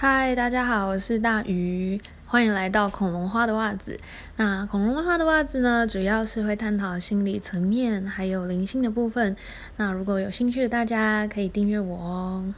嗨大家好我是大鱼欢迎来到恐龙花的袜子。那恐龙花的袜子呢主要是会探讨心理层面还有灵性的部分。那如果有兴趣的大家可以订阅我哦。